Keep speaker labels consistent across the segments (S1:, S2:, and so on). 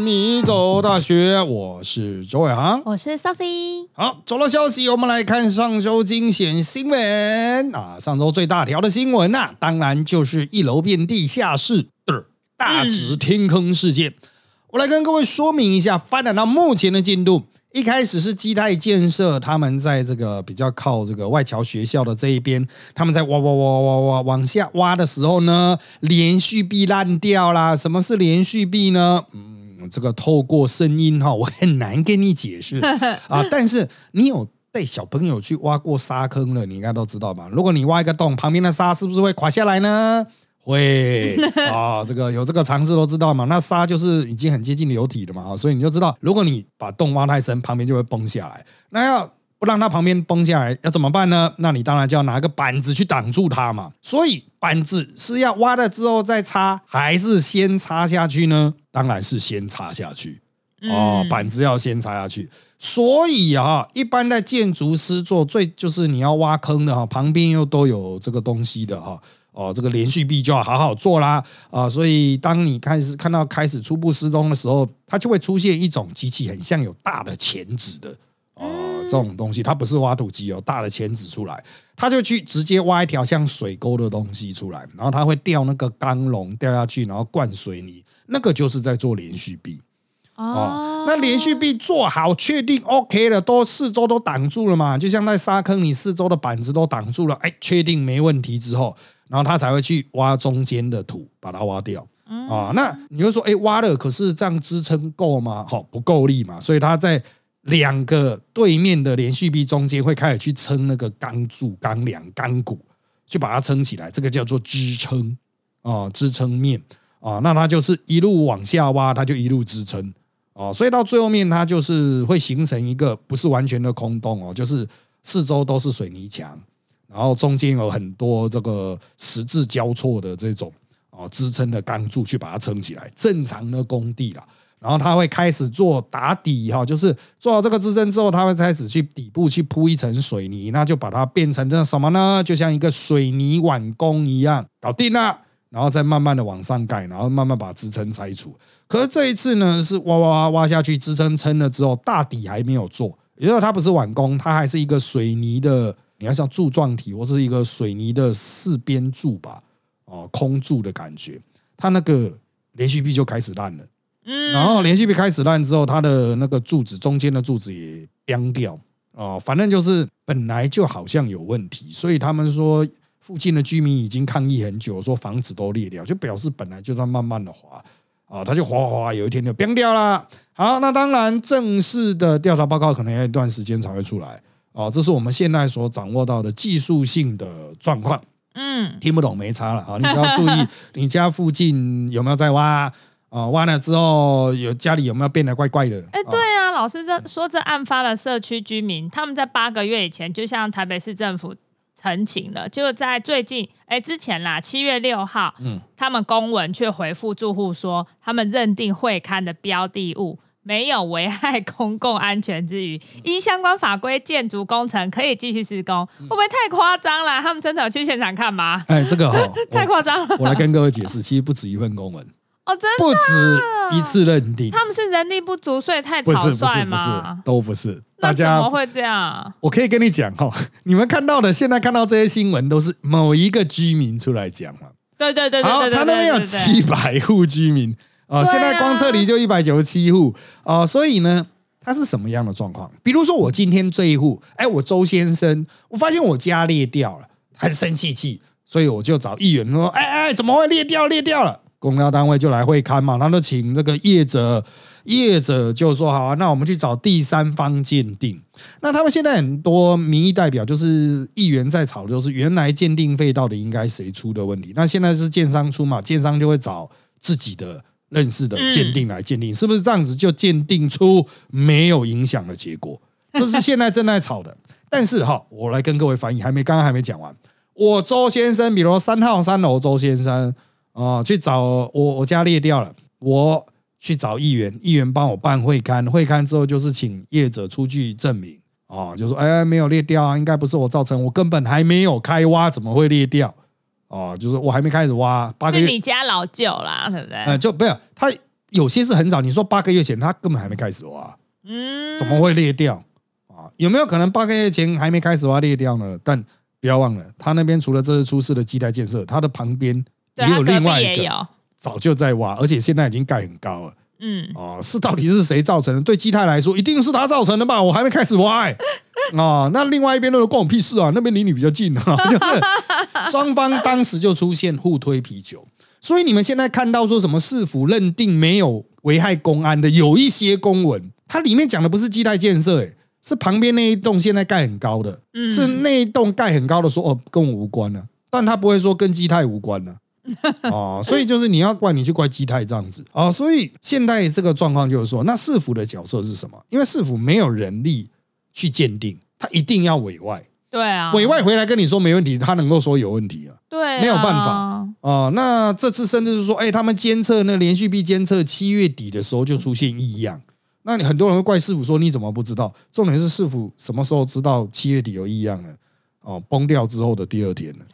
S1: 米走大学，我是周伟航，
S2: 我是 Sophie。
S1: 好，走了消息，我们来看上周惊险新闻啊！上周最大条的新闻呐，当然就是一楼变地下室的大直天坑事件。我来跟各位说明一下，发展到目前的进度。一开始是基泰建设，他们在这个比较靠这个外侨学校的这一边，他们在挖挖挖挖挖往下挖的时候呢，连续壁烂掉啦。什么是连续壁呢？嗯，这个透过声音哈，我很难跟你解释 啊。但是你有带小朋友去挖过沙坑了，你应该都知道吧？如果你挖一个洞，旁边的沙是不是会垮下来呢？会 啊，这个有这个常识都知道嘛。那沙就是已经很接近流体的嘛，所以你就知道，如果你把洞挖太深，旁边就会崩下来。那要不让它旁边崩下来，要怎么办呢？那你当然就要拿个板子去挡住它嘛。所以板子是要挖了之后再插，还是先插下去呢？当然是先插下去哦，板子要先插下去。所以啊，一般的建筑师做最就是你要挖坑的哈，旁边又都有这个东西的哈。哦，这个连续壁就要好好做啦啊！所以当你开始看到开始初步施工的时候，它就会出现一种机器，很像有大的钳子的哦，这种东西它不是挖土机哦，大的钳子出来，它就去直接挖一条像水沟的东西出来，然后它会掉那个钢笼掉下去，然后灌水泥，那个就是在做连续壁哦。那连续壁做好，确定 OK 了，都四周都挡住了嘛？就像在沙坑，你四周的板子都挡住了，哎，确定没问题之后。然后他才会去挖中间的土，把它挖掉啊。那你就说，哎，挖了，可是这样支撑够吗？好，不够力嘛。所以他在两个对面的连续壁中间会开始去撑那个钢柱、钢梁、钢骨，去把它撑起来。这个叫做支撑啊，支撑面啊。那它就是一路往下挖，它就一路支撑啊。所以到最后面，它就是会形成一个不是完全的空洞哦，就是四周都是水泥墙。然后中间有很多这个十字交错的这种啊支撑的钢柱去把它撑起来，正常的工地啦。然后他会开始做打底哈，就是做好这个支撑之后，他会开始去底部去铺一层水泥，那就把它变成这什么呢？就像一个水泥碗工一样，搞定了。然后再慢慢的往上盖，然后慢慢把支撑拆除。可是这一次呢，是挖挖挖挖下去，支撑撑了之后，大底还没有做，也就是它不是碗工，它还是一个水泥的。你要像柱状体或是一个水泥的四边柱吧，哦，空柱的感觉，它那个连续壁就开始烂了。嗯，然后连续被开始烂之后，它的那个柱子中间的柱子也崩掉。哦，反正就是本来就好像有问题，所以他们说附近的居民已经抗议很久，说房子都裂掉，就表示本来就在慢慢的滑啊，它就滑滑滑，有一天就崩掉了。好，那当然正式的调查报告可能要一段时间才会出来。哦，这是我们现在所掌握到的技术性的状况。嗯，听不懂没差了啊！你只要注意，你家附近有没有在挖啊？挖了之后，有家里有没有变得怪怪的？
S2: 哎，对啊，老师这说这案发的社区居民，他们在八个月以前就向台北市政府澄清了，就在最近哎之前啦，七月六号，嗯，他们公文却回复住户说，他们认定会刊的标的物。没有危害公共安全之余，依相关法规，建筑工程可以继续施工，会不会太夸张了？他们真的有去现场看吗？
S1: 哎，这个哈
S2: 太夸张了。
S1: 我来跟各位解释，其实不止一份公文
S2: 哦，真
S1: 的不止一次认定。
S2: 他们是人力不足，所以太草率吗？
S1: 都不是。
S2: 大家怎么会这样？
S1: 我可以跟你讲哈，你们看到的，现在看到这些新闻，都是某一个居民出来讲了。
S2: 对对对对对，
S1: 他那边有七百户居民。啊，现在光撤离就一百九十七户啊，所以呢，它是什么样的状况？比如说我今天这一户，哎，我周先生，我发现我家裂掉了，很生气气，所以我就找议员说，哎哎，怎么会裂掉？裂掉了，公交单位就来会勘嘛，他就请这个业者，业者就说好啊，那我们去找第三方鉴定。那他们现在很多民意代表就是议员在吵，就是原来鉴定费到底应该谁出的问题，那现在是建商出嘛，建商就会找自己的。认识的鉴定来鉴定，是不是这样子就鉴定出没有影响的结果？这是现在正在吵的。但是哈，我来跟各位翻译，还没刚刚还没讲完。我周先生，比如三号三楼周先生啊，去找我，我家裂掉了，我去找议员，议员帮我办会刊，会刊之后就是请业者出具证明哦，就说哎没有裂掉啊，应该不是我造成，我根本还没有开挖，怎么会裂掉？哦，就是我还没开始挖，八个月。
S2: 是你家老旧啦，对不对？
S1: 呃，就不有他有些是很早，你说八个月前他根本还没开始挖，
S2: 嗯，
S1: 怎么会裂掉啊？有没有可能八个月前还没开始挖裂掉呢？但不要忘了，他那边除了这次出事的基台建设，它的旁边也有另外一个，早就在挖，而且现在已经盖很高了。
S2: 嗯，
S1: 哦，是到底是谁造成的？对基泰来说，一定是他造成的吧？我还没开始挖、欸，啊，那另外一边都关我屁事啊，那边离你比较近啊，就是双方当时就出现互推啤酒，所以你们现在看到说什么市府认定没有危害公安的，有一些公文，它里面讲的不是基泰建设、欸，是旁边那一栋现在盖很高的，
S2: 嗯。
S1: 是那一栋盖很高的说哦跟我无关了、但他不会说跟基泰无关了、哦，所以就是你要怪你去怪基泰这样子哦，所以现在这个状况就是说，那市府的角色是什么？因为市府没有人力去鉴定，他一定要委外，
S2: 对啊，
S1: 委外回来跟你说没问题，他能够说有问题啊
S2: 对啊
S1: 没有办法哦，那这次甚至是说，哎，他们监测那连续币监测七月底的时候就出现异样，那你很多人会怪市府说你怎么不知道？重点是市府什么时候知道七月底有异样呢？哦，崩掉之后的第二天呢？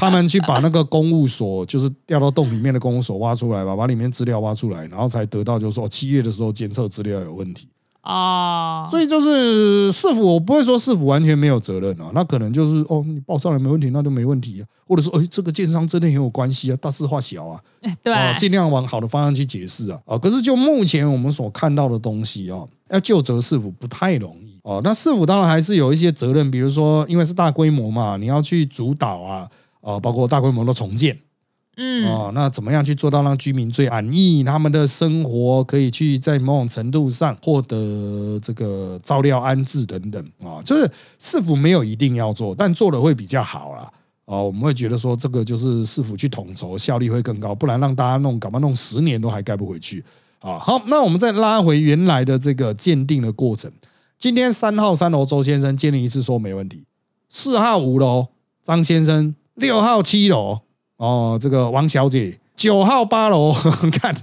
S1: 他们去把那个公务所，就是掉到洞里面的公务所挖出来吧，把里面资料挖出来，然后才得到就是说七月的时候监测资料有问题。
S2: 啊，
S1: 所以就是市府，我不会说市府完全没有责任啊，那可能就是哦，你报上来没问题，那就没问题啊，或者说，哎，这个建商真的很有关系啊，大事化小啊，
S2: 对，
S1: 啊，尽量往好的方向去解释啊，啊，可是就目前我们所看到的东西哦，要就责市府不太容易哦。那市府当然还是有一些责任，比如说因为是大规模嘛，你要去主导啊，啊，包括大规模的重建。
S2: 嗯，
S1: 哦，那怎么样去做到让居民最安逸，他们的生活可以去在某种程度上获得这个照料安置等等啊、就是市府没有一定要做，但做的会比较好啦。哦，我们会觉得说这个就是市府去统筹，效率会更高，不然让大家弄，搞不好弄十年都还盖不回去啊。好，那我们再拉回原来的这个鉴定的过程。今天三号三楼周先生鉴定一次说没问题，四号五楼张先生，六号七楼哦，这个王小姐九号八楼，看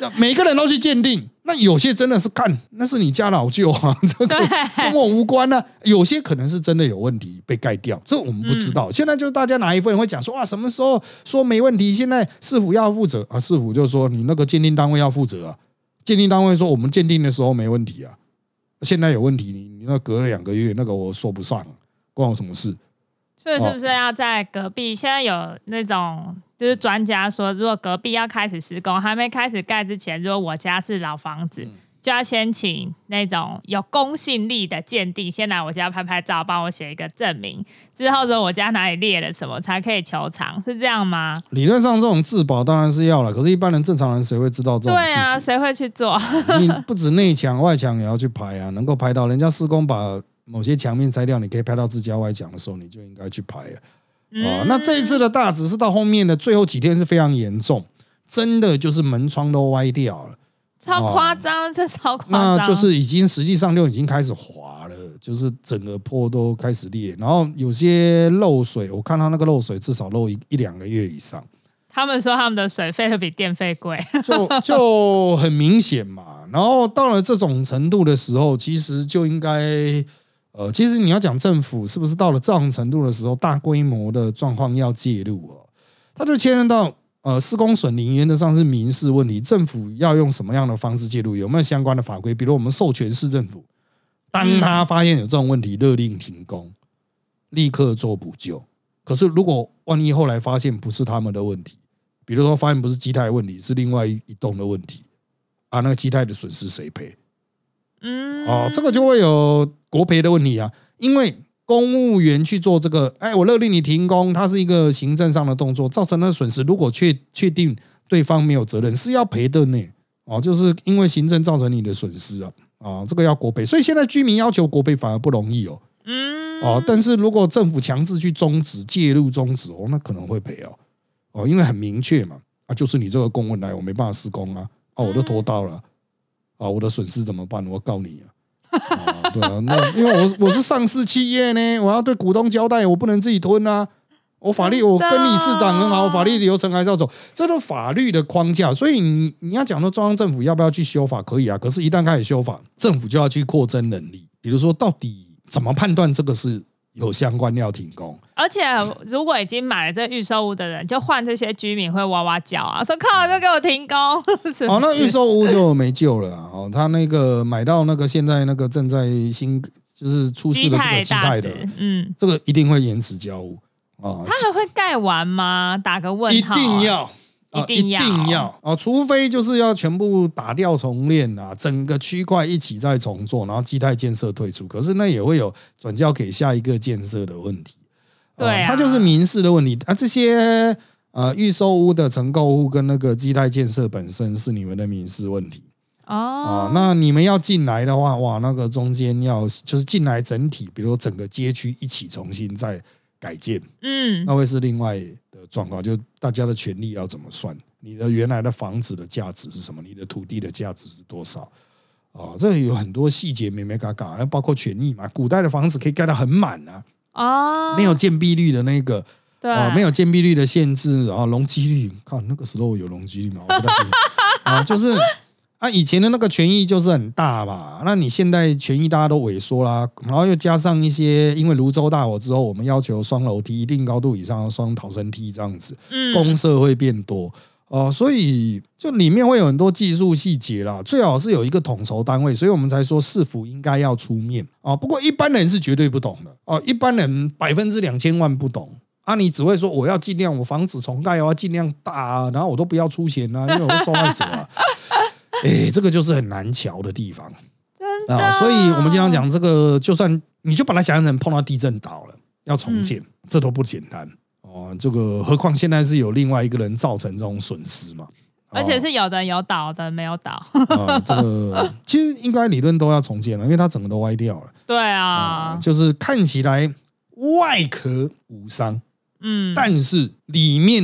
S1: 那每个人都去鉴定，那有些真的是看那是你家老舅啊，这个跟我无关呢、啊有些可能是真的有问题被盖掉，这我们不知道。现在就是大家哪一份会讲说啊，什么时候说没问题，现在市府要负责啊，市府就说你那个鉴定单位要负责啊，鉴定单位说我们鉴定的时候没问题啊，现在有问题，你你那隔了两个月，那个我说不上，关我什么事？
S2: 所以是不是要在隔壁？现在有那种就是专家说，如果隔壁要开始施工，还没开始盖之前，如果我家是老房子，就要先请那种有公信力的鉴定，先来我家拍拍照，帮我写一个证明，之后说我家哪里裂了什么，才可以求偿，是这样吗？
S1: 理论上这种自保当然是要了，可是一般人正常人谁会知道这种事
S2: 对啊，谁会去做？
S1: 你不止内墙外墙也要去拍啊，能够拍到人家施工把某些墙面拆掉，你可以拍到自家外墙的时候，你就应该去拍啊。
S2: 嗯
S1: 哦，那这一次的大只是到后面的最后几天是非常严重，真的就是门窗都歪掉了。
S2: 超夸张，这超夸张，
S1: 那就是已经实际上就已经开始滑了，就是整个坡都开始裂，然后有些漏水，我看到那个漏水至少漏一一两个月以上，
S2: 他们说他们的水费都比电费贵，
S1: 就 就很明显嘛。然后到了这种程度的时候，其实就应该，呃，其实你要讲政府是不是到了这种程度的时候，大规模的状况要介入哦，它就牵涉到。呃，施工损林原则上是民事问题，政府要用什么样的方式介入？有没有相关的法规？比如我们授权市政府，当他发现有这种问题，勒令停工，立刻做补救。可是如果万一后来发现不是他们的问题，比如说发现不是基泰的问题，是另外一一栋的问题，啊，那个基泰的损失谁赔？
S2: 嗯，
S1: 哦，这个就会有国赔的问题啊，因为公务员去做这个，哎，我勒令你停工，它是一个行政上的动作，造成的损失，如果确确定对方没有责任，是要赔的呢。哦，就是因为行政造成你的损失啊，啊，这个要国赔，所以现在居民要求国赔反而不容易哦。
S2: 嗯，
S1: 哦，但是如果政府强制去终止、介入终止哦，那可能会赔哦。哦，因为很明确嘛，啊，就是你这个公文来，我没办法施工啊，啊，我都拖到了，啊，我的损失怎么办？我告你啊。啊，对啊，那因为我我是上市企业呢，我要对股东交代，我不能自己吞啊。我法律我跟理事长很好，法律流程还是要走，这都法律的框架。所以你你要讲说中央政府要不要去修法，可以啊。可是，一旦开始修法，政府就要去扩增能力，比如说到底怎么判断这个是有相关要停工，
S2: 而且如果已经买了这预售屋的人，就换这些居民会哇哇叫啊，说靠，这给我停工。
S1: 哦，那预售屋就没救了哦。他那个买到那个现在那个正在新就是出事的这个基泰的，嗯，这个一定会延迟交屋
S2: 啊。他还会盖完吗？打个问
S1: 号。一定要。
S2: 一定要，
S1: 一定要哦！除非就是要全部打掉重练啊，整个区块一起再重做，然后基泰建设退出。可是那也会有转交给下一个建设的问题。
S2: 对，
S1: 它就是民事的问题啊。这些呃预售屋的承购户跟那个基泰建设本身是你们的民事问题哦。啊，那你们要进来的话，哇，那个中间要就是进来整体，比如整个街区一起重新再改建，嗯，那会是另外。状况就大家的权利要怎么算？你的原来的房子的价值是什么？你的土地的价值是多少？哦，这有很多细节没没嘎嘎，还包括权益嘛。古代的房子可以盖到很满啊，哦，没有建蔽率的那个，
S2: 对，
S1: 没有建蔽率的限制啊，容积率，看那个时候有容积率吗？我不太清楚 啊，就是。那以前的那个权益就是很大嘛，那你现在权益大家都萎缩啦，然后又加上一些，因为泸州大火之后，我们要求双楼梯一定高度以上双逃生梯这样子，嗯，公社会变多哦，所以就里面会有很多技术细节啦，最好是有一个统筹单位，所以我们才说市府应该要出面啊。不过一般人是绝对不懂的哦，一般人百分之两千万不懂啊，你只会说我要尽量我房子重盖我要尽量大啊，然后我都不要出钱啊，因为我是受害者啊。哎，这个就是很难瞧的地方，
S2: 真的啊！
S1: 所以我们经常讲这个，就算你就把它想象成碰到地震倒了要重建，这都不简单哦。这个何况现在是有另外一个人造成这种损失嘛？
S2: 而且是有的有倒的，没有倒。
S1: 啊，这个其实应该理论都要重建了，因为它整个都歪掉了。
S2: 对啊，
S1: 就是看起来外壳无伤。嗯，但是里面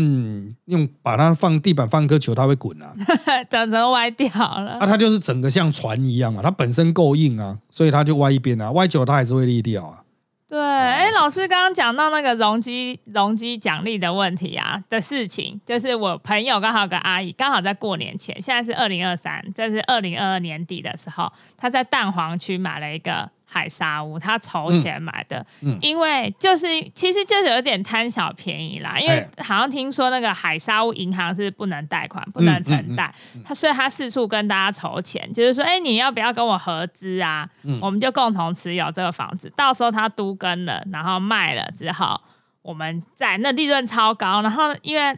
S1: 用把它放地板放颗球，它会滚啊，
S2: 整成歪掉了。
S1: 啊，它就是整个像船一样嘛，它本身够硬啊，所以它就歪一边啊，歪久它还是会裂掉啊。
S2: 对，哎，老师刚刚讲到那个容积容积奖励的问题啊的事情，就是我朋友刚好有个阿姨，刚好在过年前，现在是二零二三，这是二零二二年底的时候，她在蛋黄区买了一个。海沙屋，他筹钱买的，因为就是其实就是有点贪小便宜啦。因为好像听说那个海沙屋银行是不能贷款、不能承贷，他所以他四处跟大家筹钱，就是说，哎，你要不要跟我合资啊？我们就共同持有这个房子，到时候他都跟了，然后卖了之后，我们在那利润超高，然后因为。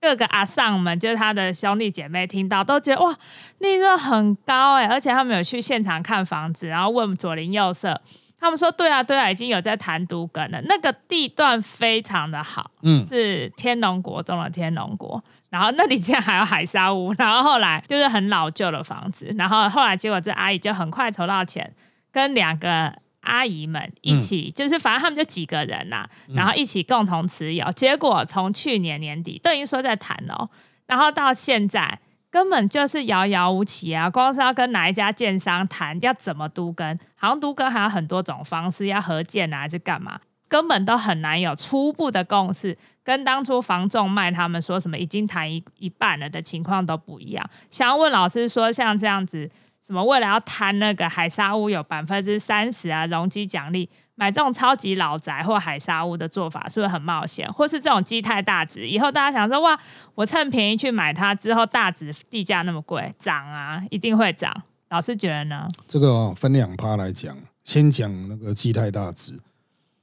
S2: 各个阿上们，就是他的兄弟姐妹，听到都觉得哇，利润很高哎！而且他们有去现场看房子，然后问左邻右舍，他们说对啊对啊，已经有在谈独根了。那个地段非常的好，嗯，是天龙国中的天龙国，然后那里竟然还有海沙屋，然后后来就是很老旧的房子，然后后来结果这阿姨就很快筹到钱，跟两个。阿姨们一起，就是反正他们就几个人呐，然后一起共同持有。结果从去年年底都已经说在谈了，然后到现在根本就是遥遥无期啊！光是要跟哪一家建商谈，要怎么都跟，好像都跟还有很多种方式，要合建啊，还是干嘛，根本都很难有初步的共识。跟当初房仲卖他们说什么已经谈一一半了的情况都不一样。想要问老师说，像这样子。什么？为了要贪那个海沙屋有百分之三十啊容积奖励，买这种超级老宅或海沙屋的做法是不是很冒险？或是这种基太大值，以后大家想说哇，我趁便宜去买它，之后大值地价那么贵，涨啊，一定会涨。老师觉得呢？
S1: 这个分两趴来讲，先讲那个基太大值。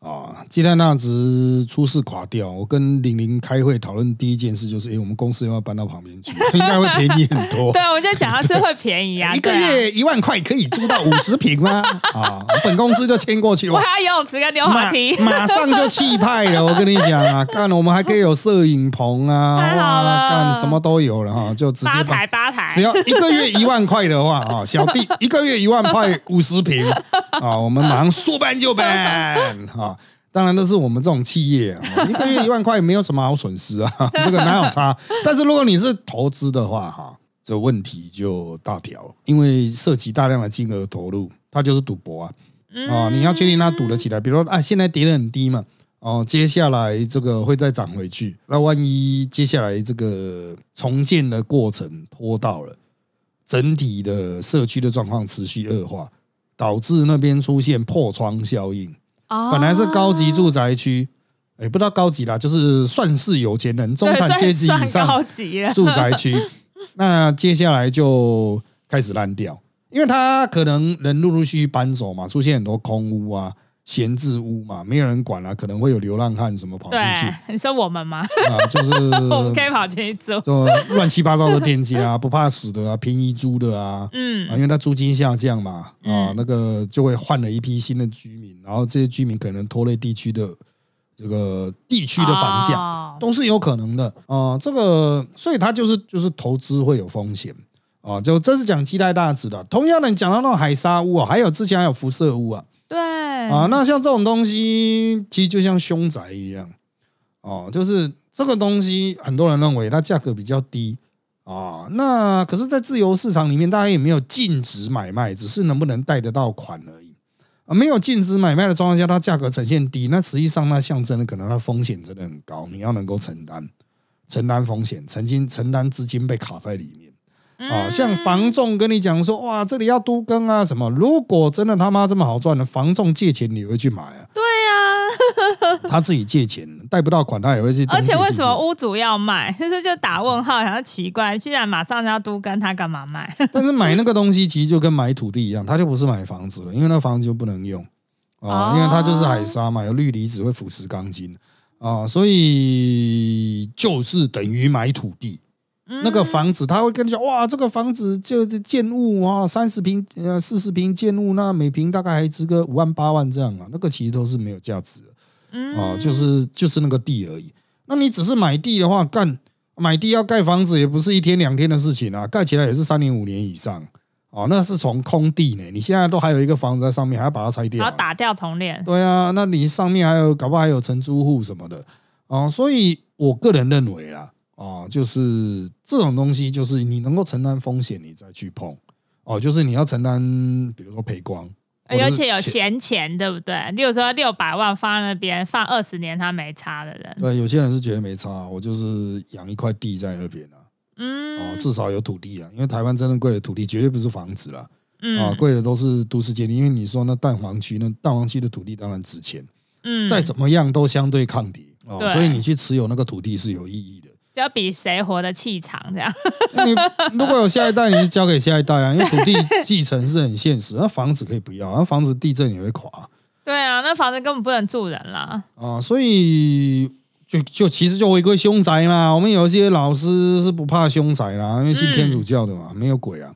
S1: 啊，鸡蛋那值出事垮掉，我跟玲玲开会讨论第一件事就是，哎，我们公司要不要搬到旁边去？应该会便宜很多。
S2: 对，我就想要是 会便宜啊，
S1: 一个月一万块可以租到五十平吗？啊，本公司就迁过去。
S2: 我还要游泳池跟溜滑梯，
S1: 马上就气派了。我跟你讲啊，干我们还可以有摄影棚啊，
S2: 哇，
S1: 干什么都有了哈，就直接
S2: 八台八台，
S1: 只要一个月一万块的话啊，小弟一个月一万块五十平啊，我们马上说搬就搬啊。当然，都是我们这种企业啊，一个月一万块没有什么好损失啊，这个哪有差？但是如果你是投资的话，哈，这问题就大条，因为涉及大量的金额投入，它就是赌博啊啊！你要确定它赌得起来，比如说啊，现在跌得很低嘛，哦，接下来这个会再涨回去，那万一接下来这个重建的过程拖到了，整体的社区的状况持续恶化，导致那边出现破窗效应。本来是高级住宅区，也不知道高级啦，就是算是有钱人、中产阶级以上住宅区。那接下来就开始烂掉，因为他可能人陆陆续续搬走嘛，出现很多空屋啊。闲置屋嘛，没有人管了，可能会有流浪汉什么跑进去。
S2: 你说我们吗？
S1: 啊，就是
S2: 我们可以跑进去住，
S1: 就乱七八糟的店家，不怕死的啊，便宜租的啊，嗯，啊，因为他租金下降嘛，啊，那个就会换了一批新的居民，然后这些居民可能拖累地区的这个地区的房价，都是有可能的啊。这个，所以它就是就是投资会有风险啊。就这是讲期待大值的。同样的，你讲到那种海沙屋啊，还有之前还有辐射屋啊。啊，那像这种东西，其实就像凶宅一样哦，就是这个东西，很多人认为它价格比较低啊。那可是，在自由市场里面，大家也没有禁止买卖，只是能不能贷得到款而已啊。没有禁止买卖的状况下，它价格呈现低，那实际上那象征的可能它风险真的很高，你要能够承担承担风险，曾经承担资金被卡在里面。啊，像房仲跟你讲说，哇，这里要都更啊，什么？如果真的他妈这么好赚的，房仲借钱你会去买啊？
S2: 对呀，
S1: 他自己借钱贷不到款，他也会去。
S2: 而且为什么屋主要卖？就是就打问号，好像奇怪，既然马上要都更，他干嘛卖？
S1: 但是买那个东西其实就跟买土地一样，他就不是买房子了，因为那房子就不能用啊，因为它就是海沙嘛，有氯离子会腐蚀钢筋啊，所以就是等于买土地。那个房子他会跟你讲，哇，这个房子就是建物啊，三十平呃四十平建物，那每平大概还值个五万八万这样啊，那个其实都是没有价值的，啊，就是就是那个地而已。那你只是买地的话，干买地要盖房子也不是一天两天的事情啊，盖起来也是三年五年以上哦，那是从空地呢，你现在都还有一个房子在上面，还要把它拆掉，
S2: 要打掉重练。
S1: 对啊，那你上面还有搞不好还有承租户什么的啊，所以我个人认为啦。哦，就是这种东西，就是你能够承担风险，你再去碰。哦，就是你要承担，比如说赔光，
S2: 而且有闲钱，对不对？例如说六百万放在那边放二十年，他没差的人。
S1: 对，有些人是觉得没差，我就是养一块地在那边啊。嗯。哦，至少有土地啊，因为台湾真的贵的土地绝对不是房子啦。嗯。啊，贵的都是都市建地，因为你说那蛋黄区，那蛋黄区的土地当然值钱。嗯。再怎么样都相对抗跌哦，所以你去持有那个土地是有意义的。
S2: 要比谁活得气长这样。
S1: 你如果有下一代，你就交给下一代啊，因为土地继承是很现实。那房子可以不要，那房子地震也会垮。
S2: 对啊，那房子根本不能住人啦。
S1: 啊，所以就就其实就回归凶宅嘛。我们有一些老师是不怕凶宅啦，因为信天主教的嘛，没有鬼啊。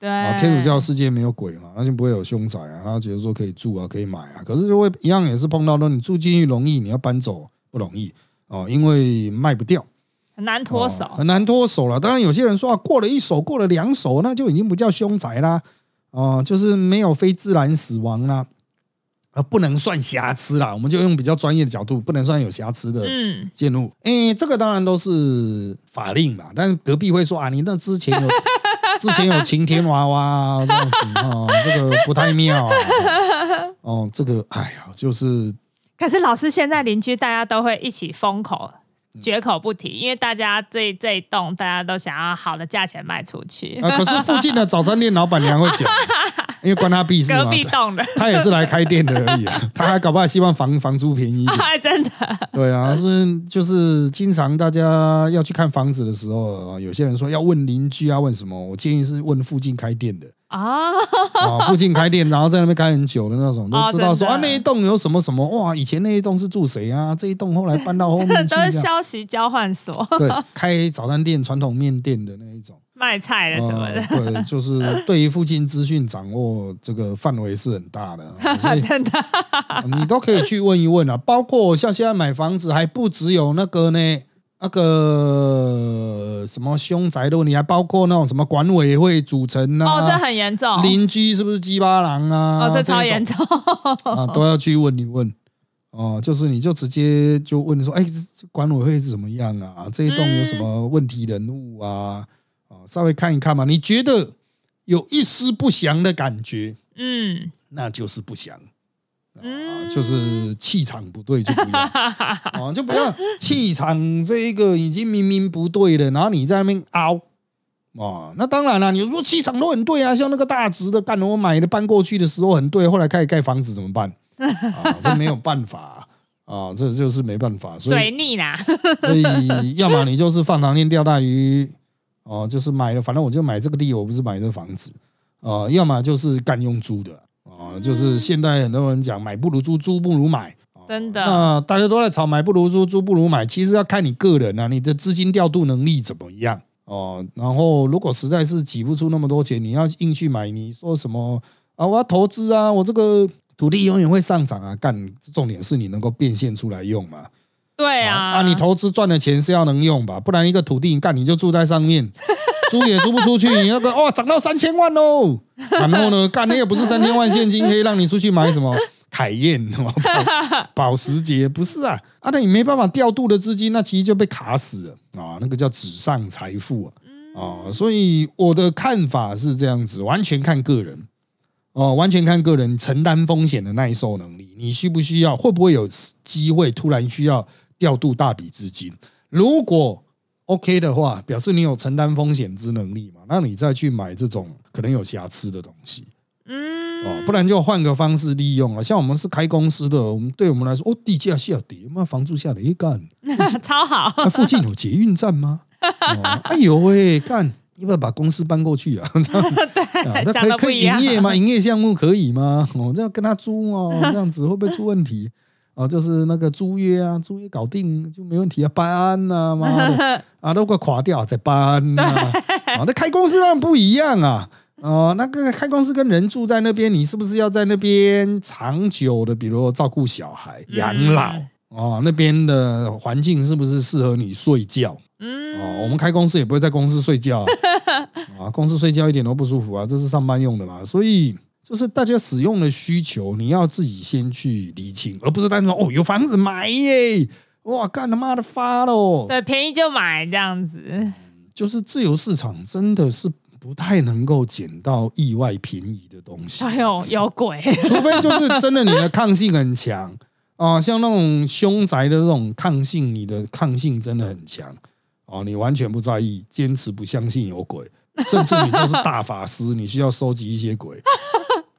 S2: 对，
S1: 天主教世界没有鬼嘛，那就不会有凶宅啊。他觉得说可以住啊，可以买啊，可是就会一样也是碰到说你住进去容易，你要搬走不容易哦，因为卖不掉。
S2: 很难脱手，
S1: 很难脱手了。当然，有些人说啊，过了一手，过了两手，那就已经不叫凶宅啦，哦，就是没有非自然死亡啦，啊，不能算瑕疵啦。我们就用比较专业的角度，不能算有瑕疵的建筑。哎，这个当然都是法令嘛。但是隔壁会说啊，你那之前有 之前有晴天娃娃这样子啊，这个不太妙。啊。哦，这个哎呀，就是。
S2: 可是老师现在邻居大家都会一起封口。绝口不提，因为大家这这一栋大家都想要好的价钱卖出去。
S1: 啊，可是附近的早餐店老板娘会讲，因为关他屁事
S2: 嘛。隔壁栋的，
S1: 他也是来开店的而已啊。他还搞不好希望房房租便宜一点。
S2: 真的。
S1: 对啊，是就是经常大家要去看房子的时候，有些人说要问邻居啊，问什么？我建议是问附近开店的。啊，附近开店，然后在那边开很久的那种，都知道说啊，那一栋有什么什么哇，以前那一栋是住谁啊？这一栋后来搬到后面去，
S2: 都是消息交换所。
S1: 对，开早餐店、传统面店的那一种，
S2: 卖菜的什么的。
S1: 对，就是对于附近资讯掌握这个范围是很大的，
S2: 真的，
S1: 你都可以去问一问啊。包括像现在买房子，还不只有那个呢。那个什么凶宅的问题，还包括那种什么管委会组成啊？
S2: 哦，这很严重。
S1: 邻居是不是鸡巴狼啊？
S2: 哦，这超严重
S1: 啊！都要去问一问哦。就是你就直接就问说，哎，管委会是怎么样啊？这一栋有什么问题人物啊？啊，稍微看一看嘛。你觉得有一丝不祥的感觉，嗯，那就是不祥。啊，就是气场不对就不要 啊，就不要气场这一个已经明明不对了，然后你在那边凹啊，那当然了，你说气场都很对啊，像那个大直的干，我买的搬过去的时候很对，后来开始盖房子怎么办啊？这没有办法啊，这就是没办法，所以
S2: 水逆啦，
S1: 所以要么你就是放长线钓大鱼，哦、就是买了，反正我就买这个地，我不是买这房子，呃，要么就是干用租的，啊，就是现在很多人讲买不如租，租不如买。
S2: 真的。
S1: 那大家都在吵买不如租，租不如买，其实要看你个人啊，你的资金调度能力怎么样哦。然后如果实在是挤不出那么多钱，你要硬去买，你说什么啊？我要投资啊，我这个土地永远会上涨啊！干，重点是你能够变现出来用嘛？
S2: 对啊，
S1: 啊，你投资赚的钱是要能用吧？不然一个土地干你就住在上面，租也租不出去，你那个哇涨到三千万喽，然后呢，干那也不是三千万现金可以让你出去买什么。凯宴、什么保保时捷不是啊，啊，那你没办法调度的资金，那其实就被卡死了。啊，那个叫纸上财富啊，啊，所以我的看法是这样子，完全看个人。哦，完全看个人承担风险的耐受能力，你需不需要，会不会有机会突然需要调度大笔资金？如果 OK 的话，表示你有承担风险之能力嘛，那你再去买这种可能有瑕疵的东西。
S2: 嗯，
S1: 哦，不然就换个方式利用啊。像我们是开公司的，我们对我们来说，哦，地价下跌，妈房租下跌，干，
S2: 超好。
S1: 那附近有捷运站吗？哦，哎呦喂，干，要不要把公司搬过去啊？这样，
S2: 对，
S1: 啊，那
S2: 想
S1: 可以可。以营业吗？营业项目可以吗？哦，这要跟他租哦，这样子会不会出问题？啊，就是那个租约啊，租约搞定就没问题啊，搬呐、妈的 啊，如果垮掉再搬呐、啊，那开公司当然不一样啊。哦，那个开公司跟人住在那边，你是不是要在那边长久的，比如照顾小孩、养老？哦，那边的环境是不是适合你睡觉？
S2: 嗯，
S1: 哦，我们开公司也不会在公司睡觉啊，啊，公司睡觉一点都不舒服啊，这是上班用的嘛，所以就是大家使用的需求，你要自己先去理清，而不是单纯说哦有房子买耶，哇干他妈的发喽，
S2: 对，便宜就买这样子。
S1: 就是自由市场真的是不太能够捡到意外便宜的东西，
S2: 哎呦，有鬼！
S1: 除非就是真的你的抗性很强 啊，像那种凶宅的这种抗性，你的抗性真的很强哦，你完全不在意，坚持不相信有鬼，甚至你就是大法师，你需要收集一些鬼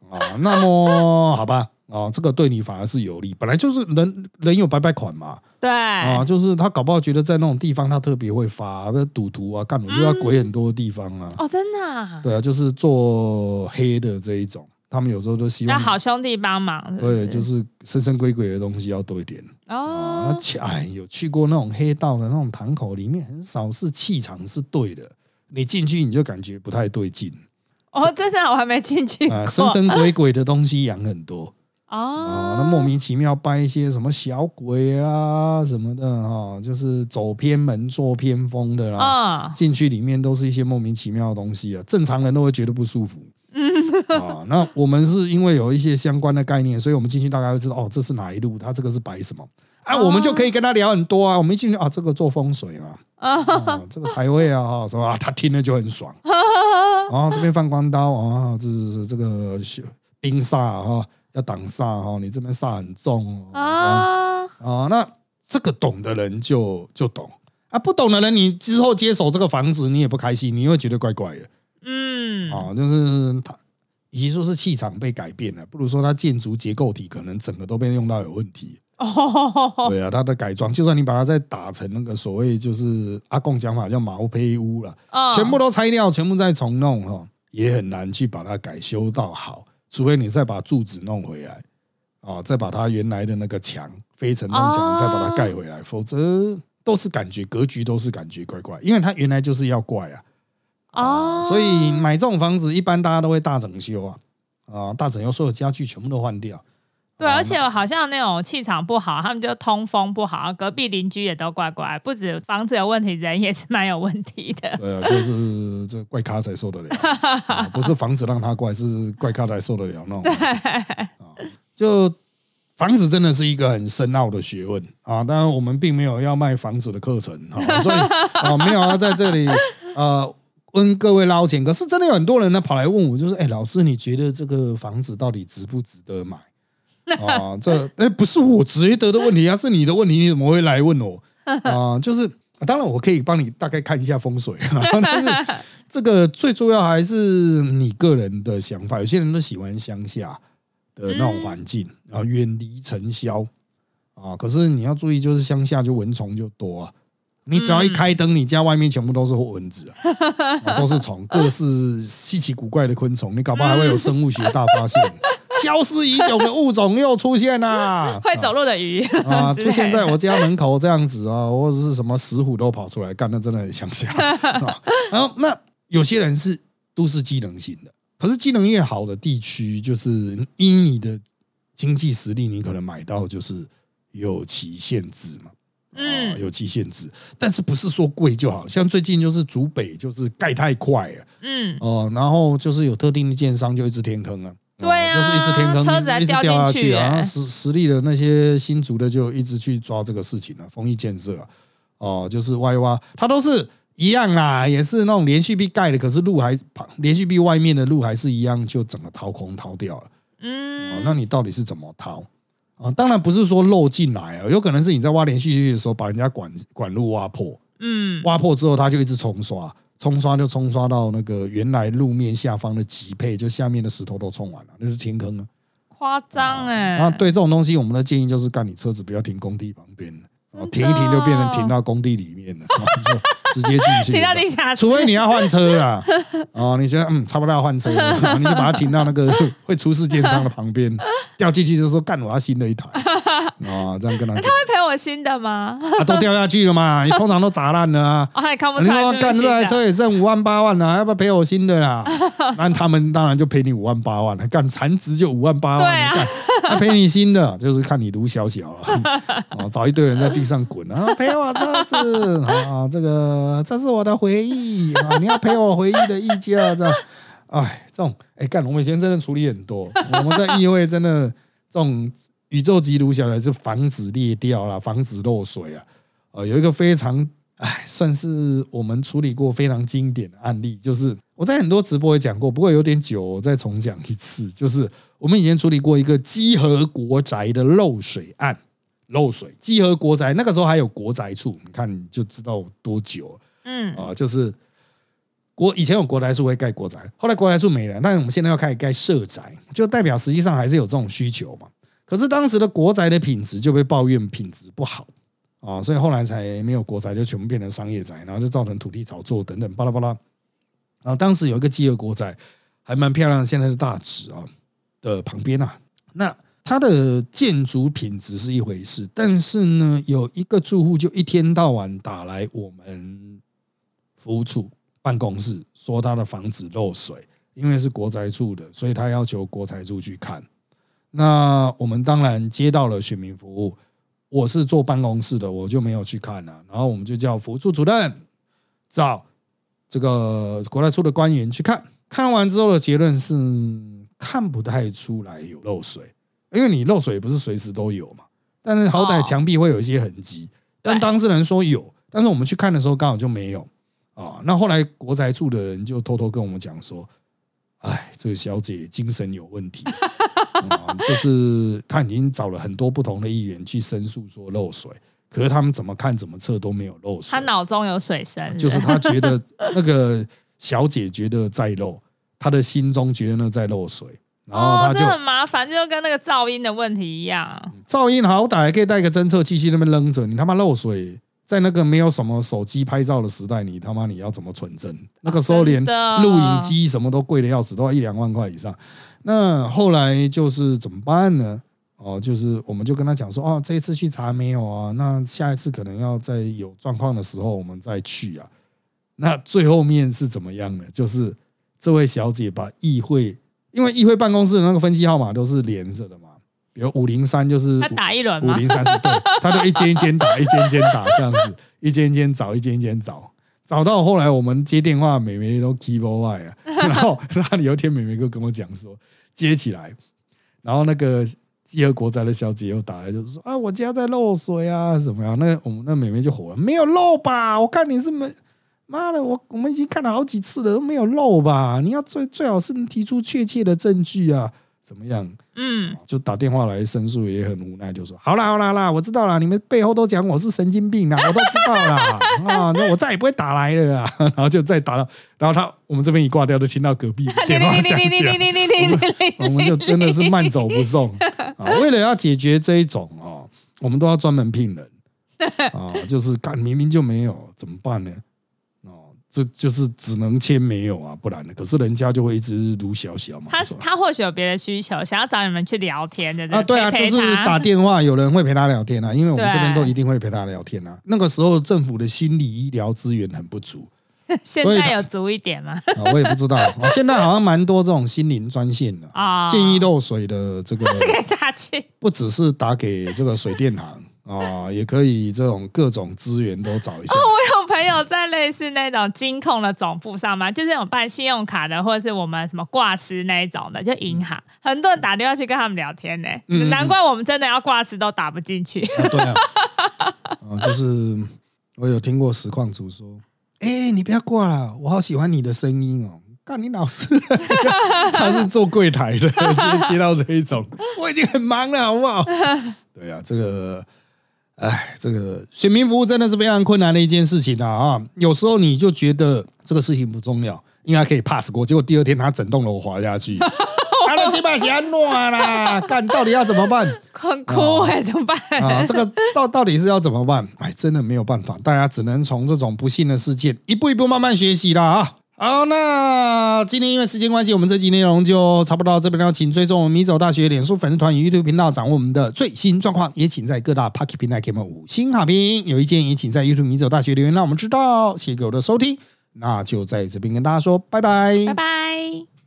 S1: 啊，那么好吧。啊，这个对你反而是有利，本来就是人人有百百款嘛，
S2: 对，
S1: 啊，就是他搞不好觉得在那种地方他特别会发，那赌徒啊，干嘛就要鬼很多的地方啊，
S2: 哦，真的啊，
S1: 对啊，就是做黑的这一种，他们有时候都希
S2: 要
S1: 望
S2: 好兄弟帮忙。
S1: 对，就是神神鬼鬼的东西要多一点啊。
S2: 哦
S1: 那，气哎，有去过那种黑道的那种堂口，里面很少是气场是对的，你进去你就感觉不太对劲
S2: 哦，真的，我还没进去
S1: 啊，
S2: 过。
S1: 神神鬼鬼的东西养很多
S2: 哦
S1: 啊，，那莫名其妙拜一些什么小鬼啦什么的哈，就是走偏门做偏锋的啦。
S2: 嗯，
S1: 进去里面都是一些莫名其妙的东西啊，正常人都会觉得不舒服。啊，那我们是因为有一些相关的概念，所以我们进去大概会知道哦，这是哪一路，它这个是摆什么啊，
S2: 哦
S1: 我们就可以跟他聊很多啊。我们一进去啊，这个做风水嘛，啊，这个财位 啊，哈，什么啊，他听了就很爽。啊，这边放光刀啊，这是这个冰煞哈，要挡煞哈，你这边煞很重哦。这样
S2: 啊，
S1: 啊，那这个懂的人就就懂啊，不懂的人，你之后接手这个房子，你也不开心，你会觉得怪怪的
S2: 嗯，
S1: 啊。就是他，与其说是气场被改变了，不如说它建筑结构体可能整个都被用到有问题。
S2: 哦，
S1: 对啊，它的改装，就算你把它再打成那个所谓就是阿贡讲法叫毛坯屋了，
S2: 嗯
S1: 全部都拆掉，全部再重弄哈，也很难去把它改修到好，除非你再把柱子弄回来啊，再把它原来的那个墙非承重墙
S2: 哦
S1: 再把它盖回来，否则都是感觉格局都是感觉怪怪，因为它原来就是要怪啊，
S2: 哦，
S1: 所以买这种房子一般大家都会大整修啊，啊，大整修所有家具全部都换掉。
S2: 对，
S1: 啊
S2: 而且好像那种气场不好，他们就通风不好，隔壁邻居也都怪怪，不止房子有问题，人也是蛮有问题的。
S1: 对啊，就是这怪咖才受得了，啊 不是房子让他怪，是怪咖才受得了那种对。啊，就房子真的是一个很深奥的学问啊！当然，我们并没有要卖房子的课程啊，所以 啊，没有要在这里呃问各位捞钱。可是真的有很多人呢跑来问我，就是哎，老师，你觉得这个房子到底值不值得买？啊，这哎不是我觉得的问题啊，是你的问题，你怎么会来问我啊？就是当然我可以帮你大概看一下风水啊，但是这个最重要还是你个人的想法。有些人都喜欢乡下的那种环境，然后远离尘嚣啊。可是你要注意，就是乡下就蚊虫就多啊。你只要一开灯，你家外面全部都是蚊子啊，都是虫，各式稀奇古怪的昆虫，你搞不好还会有生物学大发现。消失已久的物种又出现啦！
S2: 会走路的鱼
S1: 啊，出现在我家门口这样子啊，或者是什么石虎都跑出来，干那真的很乡下。然后那有些人是都市机能型的，可是机能越好的地区，就是依你的经济实力，你可能买到就是有期限制嘛。嗯，有期限制，但是不是说贵就好？像最近就是竹北就是盖太快了，嗯哦，然后就是有特定的建商就一直填坑啊。
S2: 对啊，
S1: 就是一直天坑，一直掉下
S2: 去
S1: 啊！实实力的那些新竹的就一直去抓这个事情了，丰益建设啊，哦，就是挖一挖，它都是一样啦，也是那种连续壁盖的，可是路还连续壁外面的路还是一样，就整个掏空掏掉了。嗯，那你到底是怎么掏啊？当然不是说漏进来啊，有可能是你在挖连续壁的时候把人家管管路挖破，嗯，挖破之后它就一直冲刷。冲刷就冲刷到那个原来路面下方的极配，就下面的石头都冲完了，那是填坑了。
S2: 夸张哎！
S1: 那对这种东西，我们的建议就是干你车子不要停工地旁边哦，停一停就变成停到工地里面了，就直接进去。
S2: 停到地下
S1: 除非你要换车啊，哦，你觉得嗯差不多要换车，你就把它停到那个会出事建商的旁边，掉进去就说干我要新的一台。哦，这样跟他，他
S2: 会赔我新的吗？
S1: 啊，都掉下去了嘛，你 通常都砸烂了啊。
S2: 哦，也看不出来。
S1: 干这台车也挣五万八万了，要不要赔我新的啦？那他们当然就赔你五万八万了，干残值就五万八万。对
S2: 啊，
S1: 他赔你新的，就是看你卢小小了。哦，找一堆人在地上滚啊，赔我车子啊，这个这是我的回忆啊，你要陪我回忆的溢价这样。哎，这种哎干，我们以前真的处理很多，我们在议会真的这种。宇宙级炉下来是防止裂掉啦，防止漏水啊。呃，有一个非常哎，算是我们处理过非常经典的案例，就是我在很多直播也讲过，不过有点久，我再重讲一次。就是我们以前处理过一个基和国宅的漏水案，漏水基和国宅那个时候还有国宅处，你看你就知道多久。嗯啊，就是国以前有国宅处会盖国宅，后来国宅处没了，但是我们现在要开始盖社宅，就代表实际上还是有这种需求嘛。可是当时的国宅的品质就被抱怨品质不好啊，所以后来才没有国宅，就全部变成商业宅，然后就造成土地炒作等等巴拉巴拉。然后当时有一个集合国宅，还蛮漂亮，现在是大直啊的旁边啊。那它的建筑品质是一回事，但是呢，有一个住户就一天到晚打来我们服务处办公室，说他的房子漏水，因为是国宅处的，所以他要求国宅处去看。那我们当然接到了选民服务，我是坐办公室的，我就没有去看了。然后我们就叫服务处主任找这个国台处的官员去看，看完之后的结论是看不太出来有漏水，因为你漏水不是随时都有嘛。但是好歹墙壁会有一些痕迹，但当事人说有，但是我们去看的时候刚好就没有啊。那后来国宅处的人就偷偷跟我们讲说。哎，这个小姐精神有问题，就是她已经找了很多不同的议员去申诉说漏水，可是他们怎么看怎么测都没有漏水。
S2: 她脑中有水声，
S1: 就是她觉得 那个小姐觉得在漏，她的心中觉得那在漏水，然后她就
S2: 很麻烦，就跟那个噪音的问题一样。
S1: 噪音好歹可以带个侦测器去那边扔着，你他妈漏水。在那个没有什么手机拍照的时代，你他妈你要怎么存真？那个时候连录影机什么都贵的要死，都要一两万块以上。那后来就是怎么办呢？哦，就是我们就跟他讲说，哦，这一次去查没有啊？那下一次可能要在有状况的时候我们再去啊。那最后面是怎么样呢？就是这位小姐把议会，因为议会办公室的那个分机号码都是连着的嘛。比如五零三就是
S2: 他打一轮
S1: 五零三是对，他就一间一间打，一间一间打这样子，一间一间找，一间一间找，找到后来我们接电话，美眉都 keep away 啊，然后那里有一天美眉哥跟我讲说接起来，然后那个集合国宅的小姐又打来，就是说啊我家在漏水啊什么呀？那我们那美眉就火了，没有漏吧？我看你是没妈的，我我们已经看了好几次了都没有漏吧？你要最最好是能提出确切的证据啊。怎么样？嗯，就打电话来申诉，也很无奈，就说好啦好啦啦，我知道啦，你们背后都讲我是神经病啦，我都知道啦 啊，那我再也不会打来了啦。然后就再打了，然后他我们这边一挂掉，就听到隔壁 电话响起来，我们就真的是慢走不送啊。为了要解决这一种哦，我们都要专门聘人啊，就是干明明就没有，怎么办呢？哦，这就是只能签没有啊，不然呢？可是人家就会一直撸小小嘛。
S2: 他他或许有别的需求，想要找你们去聊天的
S1: 啊，对啊，就是打电话，有人会陪他聊天啊，因为我们
S2: 对
S1: 这边都一定会陪他聊天啊。那个时候政府的心理医疗资源很不足
S2: 现在有足一点吗？
S1: 啊，我也不知道啊。现在好像蛮多这种心灵专线的，
S2: 啊，
S1: 建议漏水的这个
S2: 给大气。
S1: 不只是打给这个水电行啊，也可以这种各种资源都找一下。
S2: 哦我有朋友在类似那种金控的总部上班，就是有办信用卡的，或者是我们什么挂失那一种的，就银行，很多人打电话去跟他们聊天呢、难怪我们真的要挂失都打不进去。
S1: 啊，对啊，啊，就是我有听过实况主说，哎、你不要挂了，我好喜欢你的声音哦。干你老师，他是做柜台的，接接到这一种，我已经很忙了，好不好？对啊，这个，哎，这个选民服务真的是非常困难的一件事情啊啊！有时候你就觉得这个事情不重要，应该可以 pass 过，结果第二天他整栋楼滑下去，他的鸡巴是乱啦，干到底要怎么办？
S2: 很哭哎、怎么办？
S1: 啊，这个到到底是要怎么办？哎，真的没有办法，大家只能从这种不幸的事件一步一步慢慢学习啦啊。好，那今天因为时间关系，我们这集内容就差不多到这边了。请追踪我们米走大学脸书粉丝团与 YouTube 频道，掌握我们的最新状况。也请在各大 Pocket 平台给我们五星好评。有意见也请在 YouTube 米走大学留言，让我们知道。谢谢各位的收听，那就在这边跟大家说拜拜，
S2: 拜拜。